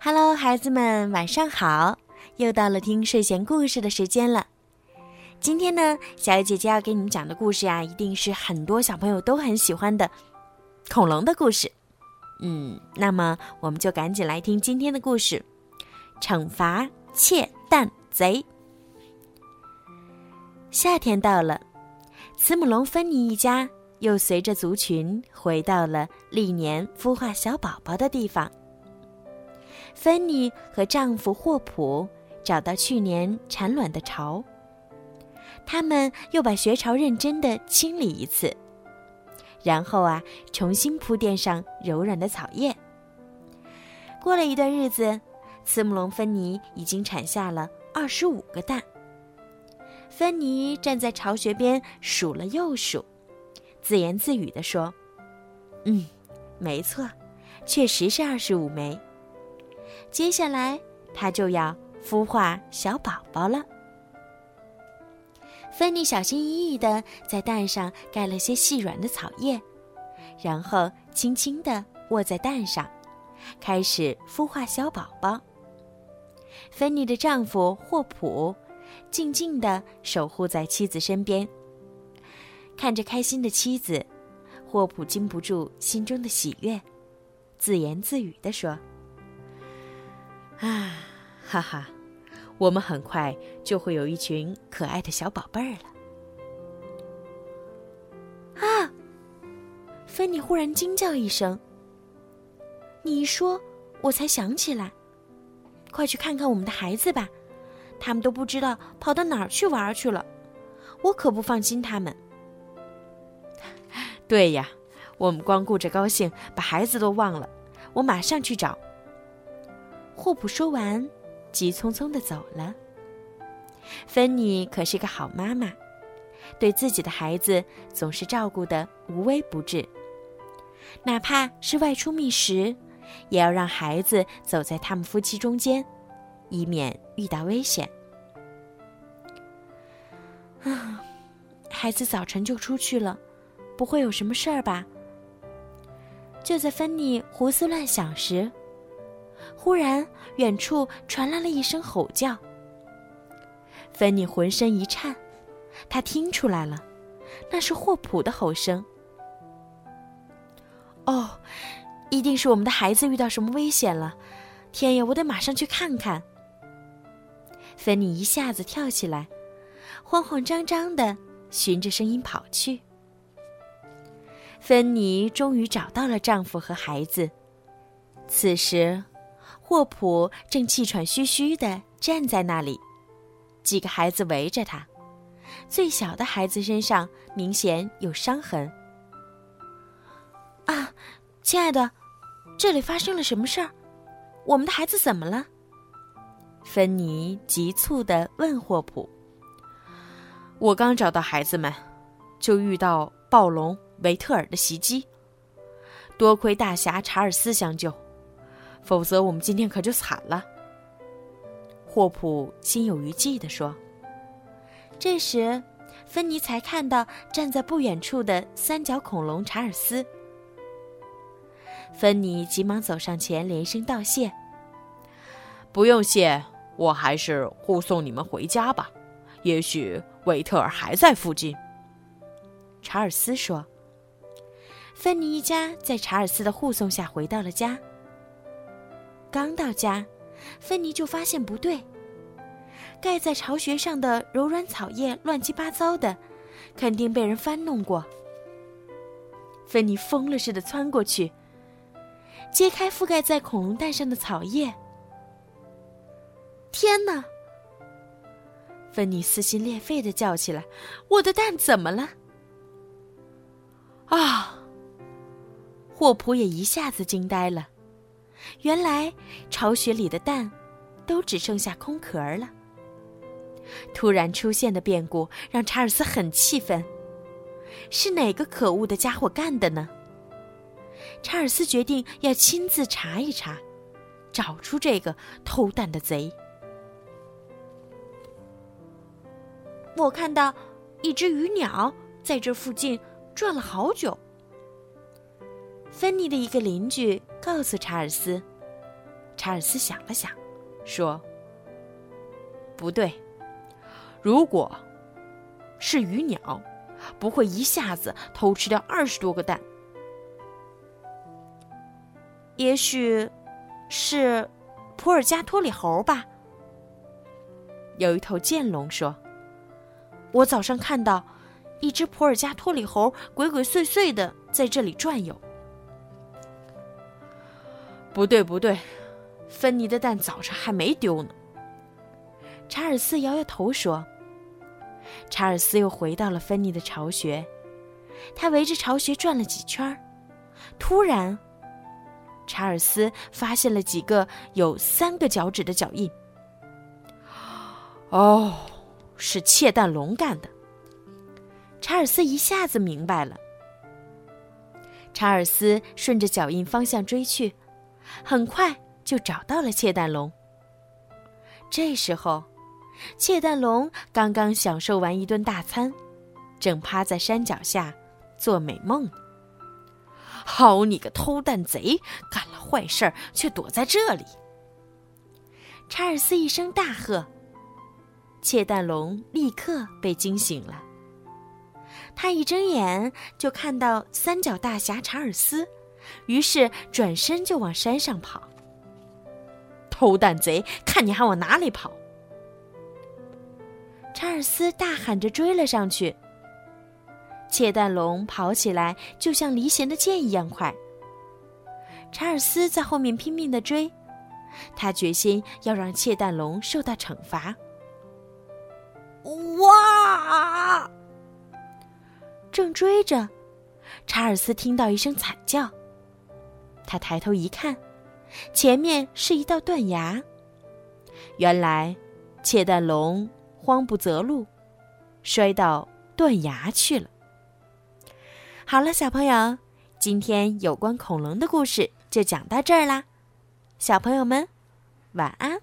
Hello，孩子们，晚上好！又到了听睡前故事的时间了。今天呢，小姐姐要给你们讲的故事呀，一定是很多小朋友都很喜欢的恐龙的故事。嗯，那么我们就赶紧来听今天的故事：惩罚窃蛋贼。夏天到了，慈母龙芬妮一家又随着族群回到了历年孵化小宝宝的地方。芬妮和丈夫霍普找到去年产卵的巢，他们又把穴巢认真的清理一次，然后啊，重新铺垫上柔软的草叶。过了一段日子，慈母龙芬妮已经产下了二十五个蛋。芬妮站在巢穴边数了又数，自言自语地说：“嗯，没错，确实是二十五枚。”接下来，它就要孵化小宝宝了。芬妮小心翼翼地在蛋上盖了些细软的草叶，然后轻轻地卧在蛋上，开始孵化小宝宝。芬妮的丈夫霍普静静地守护在妻子身边，看着开心的妻子，霍普禁不住心中的喜悦，自言自语地说。啊，哈哈，我们很快就会有一群可爱的小宝贝儿了。啊！芬妮忽然惊叫一声。你一说，我才想起来，快去看看我们的孩子吧，他们都不知道跑到哪儿去玩去了，我可不放心他们。对呀，我们光顾着高兴，把孩子都忘了。我马上去找。霍普说完，急匆匆的走了。芬妮可是个好妈妈，对自己的孩子总是照顾的无微不至。哪怕是外出觅食，也要让孩子走在他们夫妻中间，以免遇到危险。啊，孩子早晨就出去了，不会有什么事儿吧？就在芬妮胡思乱想时。忽然，远处传来了一声吼叫。芬妮浑身一颤，她听出来了，那是霍普的吼声。哦，一定是我们的孩子遇到什么危险了！天呀，我得马上去看看。芬妮一下子跳起来，慌慌张张的循着声音跑去。芬妮终于找到了丈夫和孩子，此时。霍普正气喘吁吁地站在那里，几个孩子围着他，最小的孩子身上明显有伤痕。啊，亲爱的，这里发生了什么事儿？我们的孩子怎么了？芬妮急促地问霍普。我刚找到孩子们，就遇到暴龙维特尔的袭击，多亏大侠查尔斯相救。否则，我们今天可就惨了。”霍普心有余悸地说。这时，芬妮才看到站在不远处的三角恐龙查尔斯。芬妮急忙走上前，连声道谢：“不用谢，我还是护送你们回家吧。也许维特尔还在附近。”查尔斯说。芬妮一家在查尔斯的护送下回到了家。刚到家，芬妮就发现不对。盖在巢穴上的柔软草叶乱七八糟的，肯定被人翻弄过。芬妮疯了似的窜过去，揭开覆盖在恐龙蛋上的草叶。天哪！芬妮撕心裂肺的叫起来：“我的蛋怎么了？”啊！霍普也一下子惊呆了。原来巢穴里的蛋，都只剩下空壳了。突然出现的变故让查尔斯很气愤，是哪个可恶的家伙干的呢？查尔斯决定要亲自查一查，找出这个偷蛋的贼。我看到一只鱼鸟在这附近转了好久。芬妮的一个邻居告诉查尔斯，查尔斯想了想，说：“不对，如果是鱼鸟，不会一下子偷吃掉二十多个蛋。也许是普尔加托里猴吧。”有一头剑龙说：“我早上看到一只普尔加托里猴鬼鬼祟祟的在这里转悠。”不对，不对，芬妮的蛋早上还没丢呢。查尔斯摇摇头说：“查尔斯又回到了芬妮的巢穴，他围着巢穴转了几圈突然，查尔斯发现了几个有三个脚趾的脚印。哦，是窃蛋龙干的。查尔斯一下子明白了。查尔斯顺着脚印方向追去。很快就找到了窃蛋龙。这时候，窃蛋龙刚刚享受完一顿大餐，正趴在山脚下做美梦。好你个偷蛋贼，干了坏事却躲在这里！查尔斯一声大喝，窃蛋龙立刻被惊醒了。他一睁眼就看到三角大侠查尔斯。于是转身就往山上跑。偷蛋贼，看你还往哪里跑！查尔斯大喊着追了上去。窃蛋龙跑起来就像离弦的箭一样快。查尔斯在后面拼命的追，他决心要让窃蛋龙受到惩罚。哇！正追着，查尔斯听到一声惨叫。他抬头一看，前面是一道断崖。原来，窃蛋龙慌不择路，摔到断崖去了。好了，小朋友，今天有关恐龙的故事就讲到这儿啦。小朋友们，晚安。